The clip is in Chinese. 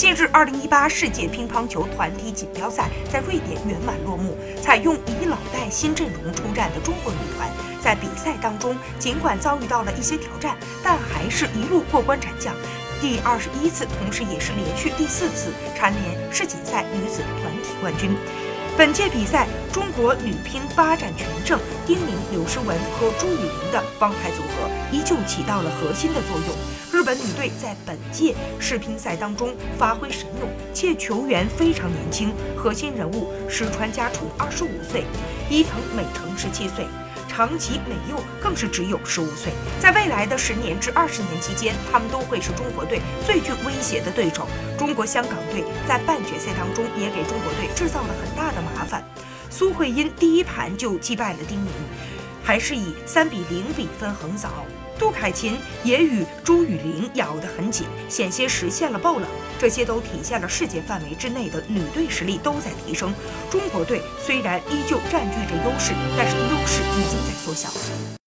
近日二零一八世界乒乓球团体锦标赛在瑞典圆满落幕。采用以老带新阵容出战的中国女团，在比赛当中尽管遭遇到了一些挑战，但还是一路过关斩将。第二十一次，同时也是连续第四次蝉联世锦赛女子团体冠军。本届比赛，中国女乒发展全胜，丁宁、刘诗雯和朱雨玲的帮派组合依旧起到了核心的作用。日本女队在本届世乒赛当中发挥神勇，且球员非常年轻，核心人物石川佳纯二十五岁，伊藤美诚十七岁。长崎美佑更是只有十五岁，在未来的十年至二十年期间，他们都会是中国队最具威胁的对手。中国香港队在半决赛当中也给中国队制造了很大的麻烦，苏慧音第一盘就击败了丁宁，还是以三比零比分横扫。杜凯琴也与朱雨玲咬得很紧，险些实现了爆冷。这些都体现了世界范围之内的女队实力都在提升。中国队虽然依旧占据着优势，但是优势已经在缩小。